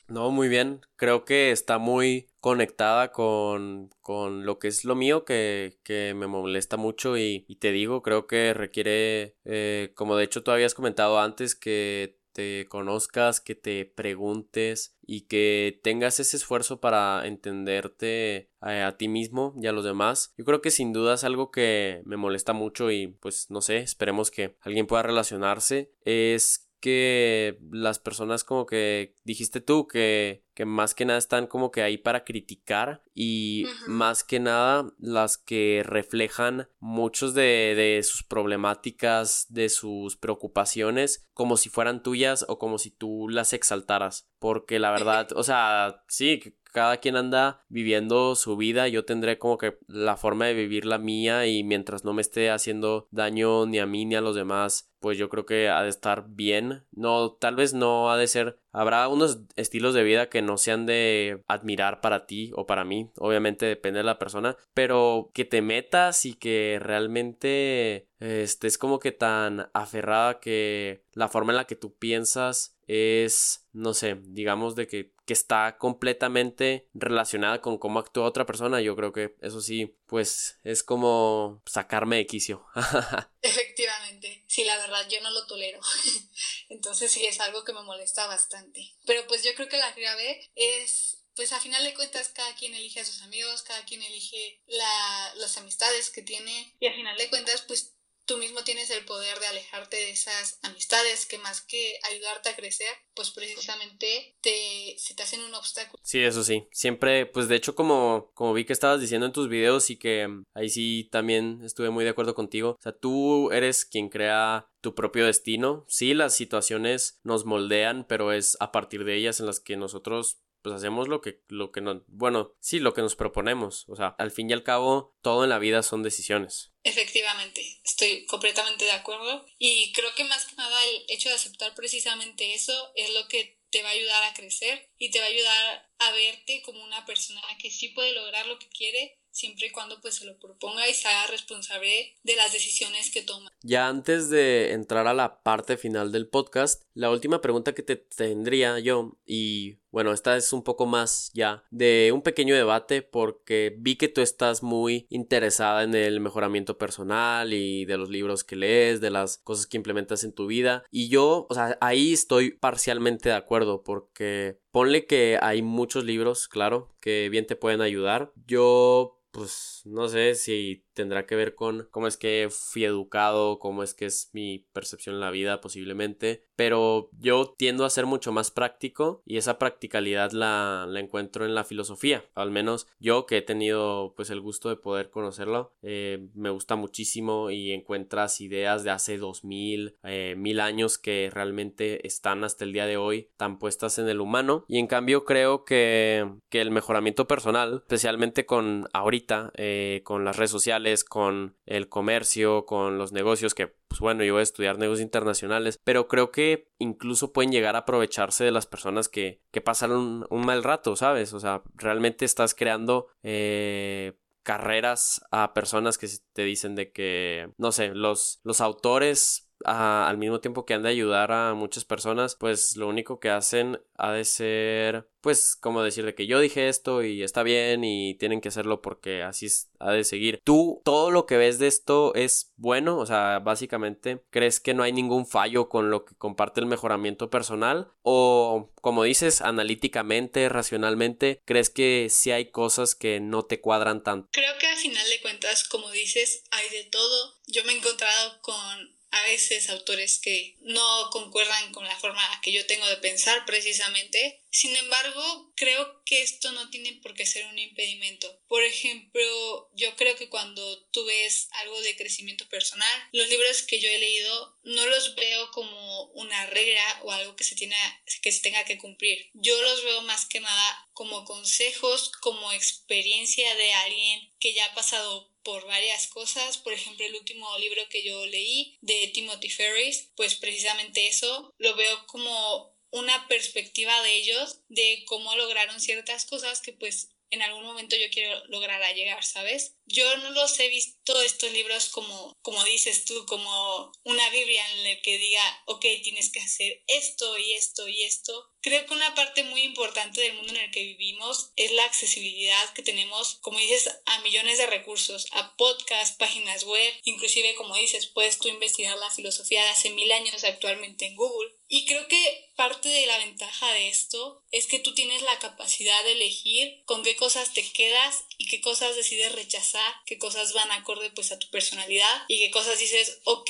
No, muy bien. Creo que está muy conectada con, con lo que es lo mío que, que me molesta mucho y, te digo, creo que requiere, eh, como de hecho tú habías comentado antes, que te conozcas, que te preguntes y que tengas ese esfuerzo para entenderte a, a, ti mismo y a los demás. Yo creo que sin duda es algo que me molesta mucho y pues no sé, esperemos que alguien pueda relacionarse. Es que las personas como que dijiste tú que, que más que nada están como que ahí para criticar y más que nada las que reflejan muchos de, de sus problemáticas, de sus preocupaciones como si fueran tuyas o como si tú las exaltaras. Porque la verdad, o sea, sí, cada quien anda viviendo su vida, yo tendré como que la forma de vivir la mía y mientras no me esté haciendo daño ni a mí ni a los demás, pues yo creo que ha de estar bien. No, tal vez no ha de ser Habrá unos estilos de vida que no sean de admirar para ti o para mí, obviamente depende de la persona, pero que te metas y que realmente estés como que tan aferrada que la forma en la que tú piensas es, no sé, digamos de que, que está completamente relacionada con cómo actúa otra persona, yo creo que eso sí, pues es como sacarme de quicio. Efectivamente, sí, la verdad yo no lo tolero. Entonces sí es algo que me molesta bastante. Pero pues yo creo que la clave es pues a final de cuentas cada quien elige a sus amigos, cada quien elige la, las amistades que tiene y a final de cuentas pues tú mismo tienes el poder de alejarte de esas amistades que más que ayudarte a crecer, pues precisamente te, se te hacen un obstáculo. Sí, eso sí. Siempre, pues de hecho como, como vi que estabas diciendo en tus videos y que mm, ahí sí también estuve muy de acuerdo contigo. O sea, tú eres quien crea tu propio destino. Sí, las situaciones nos moldean, pero es a partir de ellas en las que nosotros pues hacemos lo que, lo que no, bueno, sí, lo que nos proponemos. O sea, al fin y al cabo, todo en la vida son decisiones. Efectivamente, estoy completamente de acuerdo. Y creo que más que nada el hecho de aceptar precisamente eso es lo que te va a ayudar a crecer y te va a ayudar a verte como una persona que sí puede lograr lo que quiere siempre y cuando pues se lo proponga y se haga responsable de las decisiones que toma. Ya antes de entrar a la parte final del podcast, la última pregunta que te tendría yo y bueno, esta es un poco más ya de un pequeño debate porque vi que tú estás muy interesada en el mejoramiento personal y de los libros que lees, de las cosas que implementas en tu vida y yo, o sea, ahí estoy parcialmente de acuerdo porque ponle que hay muchos libros, claro, que bien te pueden ayudar. Yo pues no sé si tendrá que ver con cómo es que fui educado, cómo es que es mi percepción en la vida posiblemente, pero yo tiendo a ser mucho más práctico y esa practicalidad la, la encuentro en la filosofía, al menos yo que he tenido pues el gusto de poder conocerlo, eh, me gusta muchísimo y encuentras ideas de hace dos mil, eh, mil años que realmente están hasta el día de hoy tan puestas en el humano. Y en cambio creo que, que el mejoramiento personal, especialmente con ahorita, eh, con las redes sociales, con el comercio, con los negocios, que pues bueno, yo voy a estudiar negocios internacionales, pero creo que incluso pueden llegar a aprovecharse de las personas que, que pasaron un, mal rato, ¿sabes? O sea, realmente estás creando... Eh, carreras a personas que te dicen de que, no sé, los, los autores al mismo tiempo que han de ayudar a muchas personas, pues lo único que hacen ha de ser, pues, como decir de que yo dije esto y está bien y tienen que hacerlo porque así ha de seguir. Tú, todo lo que ves de esto es bueno, o sea, básicamente, ¿crees que no hay ningún fallo con lo que comparte el mejoramiento personal? O, como dices, analíticamente, racionalmente, ¿crees que sí hay cosas que no te cuadran tanto? Creo que al final de cuentas, como dices, hay de todo. Yo me he encontrado con a veces autores que no concuerdan con la forma que yo tengo de pensar precisamente. Sin embargo, creo que esto no tiene por qué ser un impedimento. Por ejemplo, yo creo que cuando tú ves algo de crecimiento personal, los libros que yo he leído no los veo como una regla o algo que se, tiene, que se tenga que cumplir. Yo los veo más que nada como consejos, como experiencia de alguien que ya ha pasado por varias cosas. Por ejemplo, el último libro que yo leí de Timothy Ferris, pues precisamente eso lo veo como una perspectiva de ellos, de cómo lograron ciertas cosas que pues en algún momento yo quiero lograr a llegar, ¿sabes? Yo no los he visto estos libros como, como dices tú, como una Biblia en la que diga, ok, tienes que hacer esto y esto y esto, Creo que una parte muy importante del mundo en el que vivimos es la accesibilidad que tenemos, como dices, a millones de recursos, a podcasts, páginas web, inclusive como dices, puedes tú investigar la filosofía de hace mil años actualmente en Google. Y creo que parte de la ventaja de esto es que tú tienes la capacidad de elegir con qué cosas te quedas y qué cosas decides rechazar, qué cosas van acorde pues a tu personalidad y qué cosas dices, ok,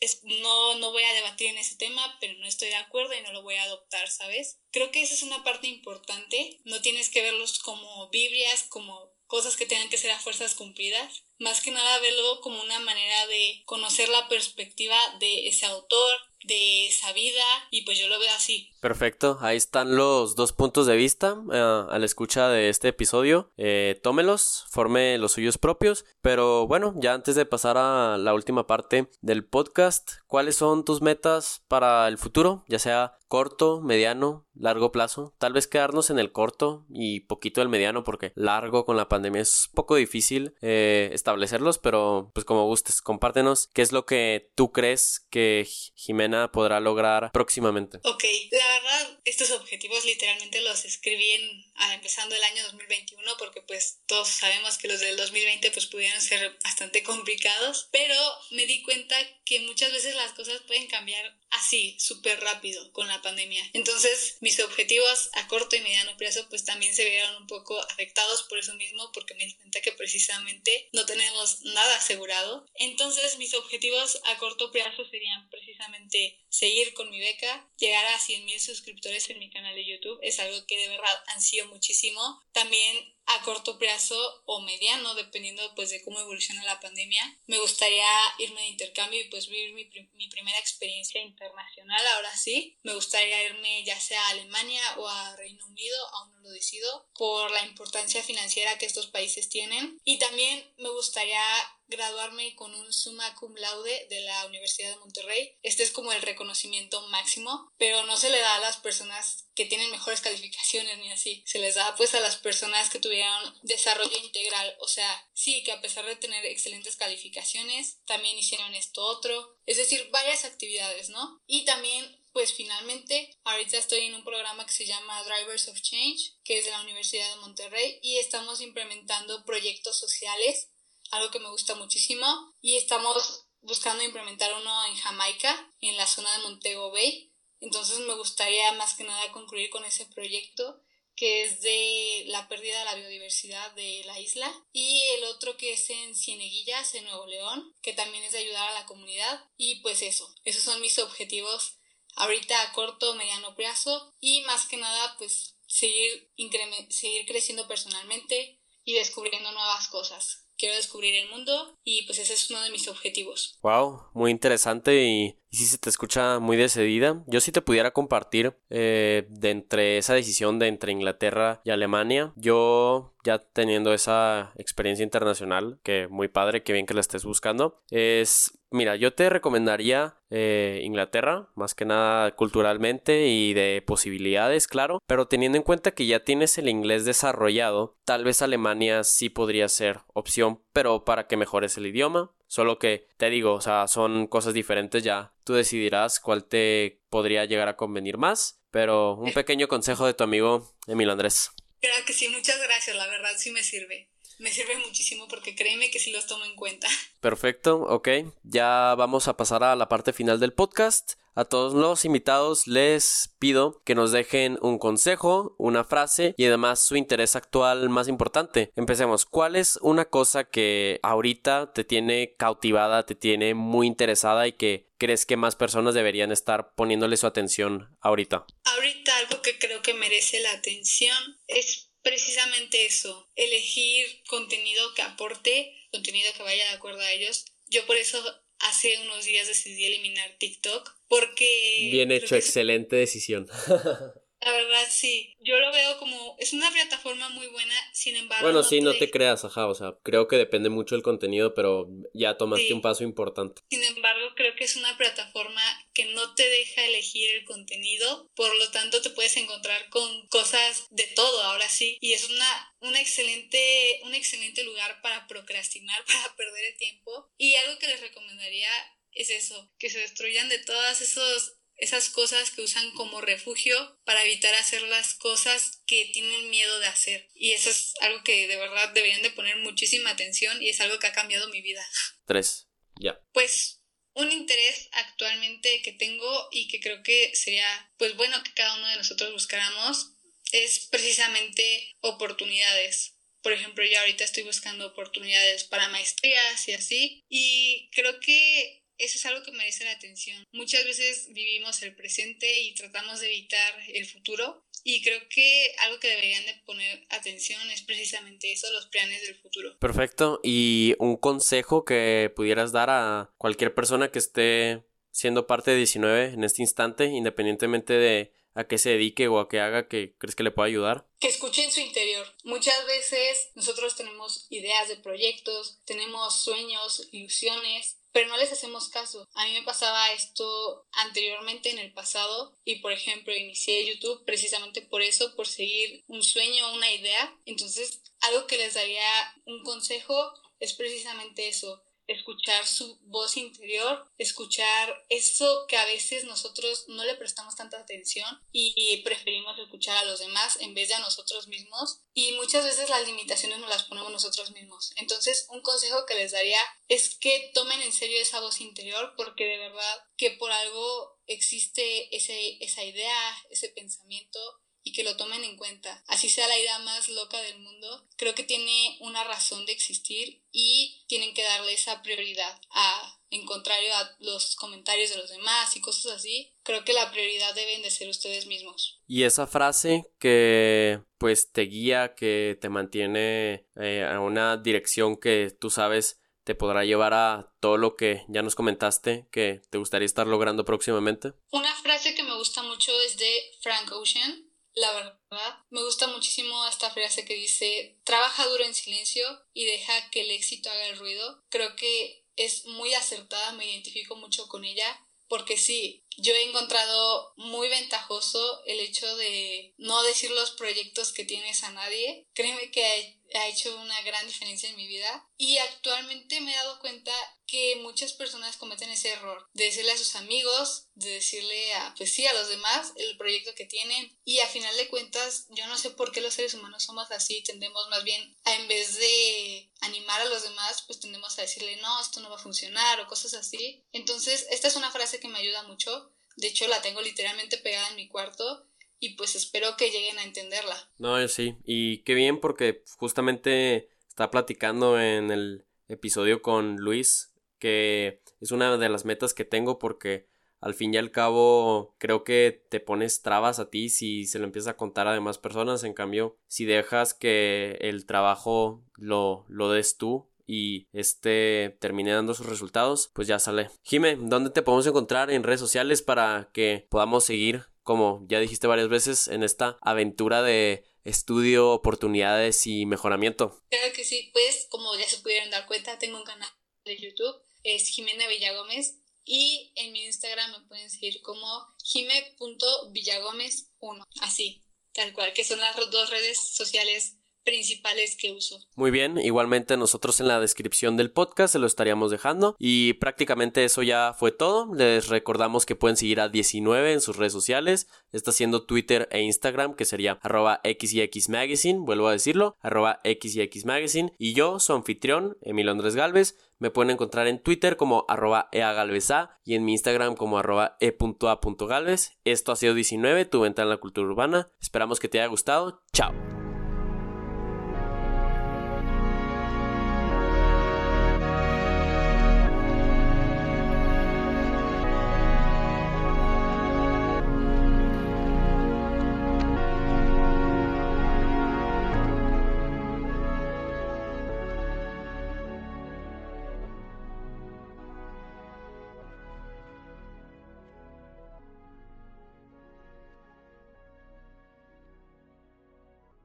es, no, no voy a debatir en ese tema, pero no estoy de acuerdo y no lo voy a adoptar, ¿sabes? Creo que esa es una parte importante, no tienes que verlos como Biblias, como cosas que tengan que ser a fuerzas cumplidas, más que nada verlo como una manera de conocer la perspectiva de ese autor, de esa vida y pues yo lo veo así. Perfecto, ahí están los dos puntos de vista eh, a la escucha de este episodio. Eh, tómelos, forme los suyos propios, pero bueno, ya antes de pasar a la última parte del podcast, ¿cuáles son tus metas para el futuro? Ya sea corto, mediano, largo plazo. Tal vez quedarnos en el corto y poquito el mediano porque largo con la pandemia es poco difícil eh, establecerlos, pero pues como gustes, compártenos qué es lo que tú crees que Jimena podrá lograr próximamente. Ok, la verdad, estos objetivos literalmente los escribí en, ah, empezando el año 2021 porque pues todos sabemos que los del 2020 pues pudieron ser bastante complicados, pero me di cuenta que muchas veces las cosas pueden cambiar así, súper rápido con la pandemia. Entonces, mis objetivos a corto y mediano plazo pues también se vieron un poco afectados por eso mismo, porque me di cuenta que precisamente no tenemos nada asegurado. Entonces, mis objetivos a corto plazo serían precisamente seguir con mi beca, llegar a 100.000 suscriptores en mi canal de YouTube, es algo que de verdad ansío muchísimo. También a corto plazo o mediano, dependiendo pues de cómo evoluciona la pandemia. Me gustaría irme de intercambio y pues vivir mi, mi, primera experiencia internacional, ahora sí. Me gustaría irme ya sea a Alemania o a Reino Unido, aún no lo decido, por la importancia financiera que estos países tienen. Y también me gustaría graduarme con un summa cum laude de la Universidad de Monterrey. Este es como el reconocimiento máximo, pero no se le da a las personas que tienen mejores calificaciones ni así. Se les da pues a las personas que tuvieron desarrollo integral, o sea, sí que a pesar de tener excelentes calificaciones, también hicieron esto otro, es decir, varias actividades, ¿no? Y también pues finalmente ahorita estoy en un programa que se llama Drivers of Change, que es de la Universidad de Monterrey, y estamos implementando proyectos sociales algo que me gusta muchísimo. Y estamos buscando implementar uno en Jamaica, en la zona de Montego Bay. Entonces me gustaría más que nada concluir con ese proyecto que es de la pérdida de la biodiversidad de la isla y el otro que es en Cieneguillas, en Nuevo León, que también es de ayudar a la comunidad y pues eso, esos son mis objetivos ahorita a corto, mediano plazo y más que nada pues seguir, seguir creciendo personalmente y descubriendo nuevas cosas quiero descubrir el mundo y pues ese es uno de mis objetivos. Wow, muy interesante y, y si se te escucha muy decidida. Yo si te pudiera compartir eh, de entre esa decisión de entre Inglaterra y Alemania, yo ya teniendo esa experiencia internacional, que muy padre, que bien que la estés buscando, es, mira, yo te recomendaría eh, Inglaterra, más que nada culturalmente y de posibilidades, claro, pero teniendo en cuenta que ya tienes el inglés desarrollado, tal vez Alemania sí podría ser opción, pero para que mejores el idioma. Solo que te digo, o sea, son cosas diferentes ya. Tú decidirás cuál te podría llegar a convenir más. Pero un pequeño consejo de tu amigo Emilio Andrés. Claro que sí, muchas gracias, la verdad sí me sirve. Me sirve muchísimo porque créeme que sí los tomo en cuenta. Perfecto, ok. Ya vamos a pasar a la parte final del podcast. A todos los invitados les pido que nos dejen un consejo, una frase y además su interés actual más importante. Empecemos. ¿Cuál es una cosa que ahorita te tiene cautivada, te tiene muy interesada y que crees que más personas deberían estar poniéndole su atención ahorita? Ahorita algo que creo que merece la atención es precisamente eso, elegir contenido que aporte, contenido que vaya de acuerdo a ellos. Yo por eso hace unos días decidí eliminar TikTok porque... Bien hecho, excelente decisión. La verdad sí, yo lo veo como es una plataforma muy buena, sin embargo. Bueno, sí, no te creas, ajá, o sea, creo que depende mucho del contenido, pero ya tomaste un paso importante. Sin embargo, creo que es una plataforma que no te deja elegir el contenido, por lo tanto te puedes encontrar con cosas de todo, ahora sí, y es una, una excelente, un excelente lugar para procrastinar, para perder el tiempo. Y algo que les recomendaría es eso, que se destruyan de todas esos esas cosas que usan como refugio para evitar hacer las cosas que tienen miedo de hacer. Y eso es algo que de verdad deberían de poner muchísima atención y es algo que ha cambiado mi vida. Tres, ya. Pues un interés actualmente que tengo y que creo que sería pues bueno que cada uno de nosotros buscáramos es precisamente oportunidades. Por ejemplo, yo ahorita estoy buscando oportunidades para maestrías y así. Y creo que eso es algo que merece la atención. Muchas veces vivimos el presente y tratamos de evitar el futuro y creo que algo que deberían de poner atención es precisamente eso, los planes del futuro. Perfecto. ¿Y un consejo que pudieras dar a cualquier persona que esté siendo parte de 19 en este instante, independientemente de a qué se dedique o a qué haga que crees que le pueda ayudar? Que escuchen su interior. Muchas veces nosotros tenemos ideas de proyectos, tenemos sueños, ilusiones, pero no les hacemos caso. A mí me pasaba esto anteriormente en el pasado y por ejemplo inicié YouTube precisamente por eso, por seguir un sueño, una idea. Entonces algo que les daría un consejo es precisamente eso, escuchar su voz interior, escuchar eso que a veces nosotros no le prestamos tanta atención y preferimos escuchar a los demás en vez de a nosotros mismos y muchas veces las limitaciones nos las ponemos nosotros mismos. Entonces, un consejo que les daría es que tomen en serio esa voz interior porque de verdad que por algo existe ese, esa idea, ese pensamiento y que lo tomen en cuenta. Así sea la idea más loca del mundo, creo que tiene una razón de existir y tienen que darle esa prioridad a, en contrario a los comentarios de los demás y cosas así. Creo que la prioridad deben de ser ustedes mismos. Y esa frase que pues te guía, que te mantiene eh, a una dirección que tú sabes te podrá llevar a todo lo que ya nos comentaste que te gustaría estar logrando próximamente? Una frase que me gusta mucho es de Frank Ocean la verdad, me gusta muchísimo esta frase que dice, trabaja duro en silencio y deja que el éxito haga el ruido. Creo que es muy acertada, me identifico mucho con ella, porque sí, yo he encontrado muy ventajoso el hecho de no decir los proyectos que tienes a nadie. Créeme que ha hecho una gran diferencia en mi vida y actualmente me he dado cuenta que muchas personas cometen ese error de decirle a sus amigos, de decirle a, pues sí, a los demás el proyecto que tienen y a final de cuentas yo no sé por qué los seres humanos somos así, tendemos más bien a en vez de animar a los demás, pues tendemos a decirle no, esto no va a funcionar o cosas así. Entonces, esta es una frase que me ayuda mucho. De hecho, la tengo literalmente pegada en mi cuarto y pues espero que lleguen a entenderla. No, sí, y qué bien porque justamente está platicando en el episodio con Luis que es una de las metas que tengo porque al fin y al cabo creo que te pones trabas a ti si se lo empiezas a contar a demás personas, en cambio si dejas que el trabajo lo, lo des tú y este termine dando sus resultados, pues ya sale. Jime, ¿dónde te podemos encontrar en redes sociales para que podamos seguir como ya dijiste varias veces, en esta aventura de estudio, oportunidades y mejoramiento. Claro que sí, pues como ya se pudieron dar cuenta, tengo un canal de YouTube, es Jimena Villagómez, y en mi Instagram me pueden seguir como jime.villagómez1, así, tal cual, que son las dos redes sociales principales que uso. Muy bien, igualmente nosotros en la descripción del podcast se lo estaríamos dejando y prácticamente eso ya fue todo. Les recordamos que pueden seguir a 19 en sus redes sociales, está siendo Twitter e Instagram que sería arroba xyxmagazine, vuelvo a decirlo, arroba xyxmagazine y yo, su anfitrión, Emilio Andrés Galvez, me pueden encontrar en Twitter como arroba eagalvesa y en mi Instagram como arroba e.a.galvez. Esto ha sido 19, tu ventana en la cultura urbana. Esperamos que te haya gustado. Chao.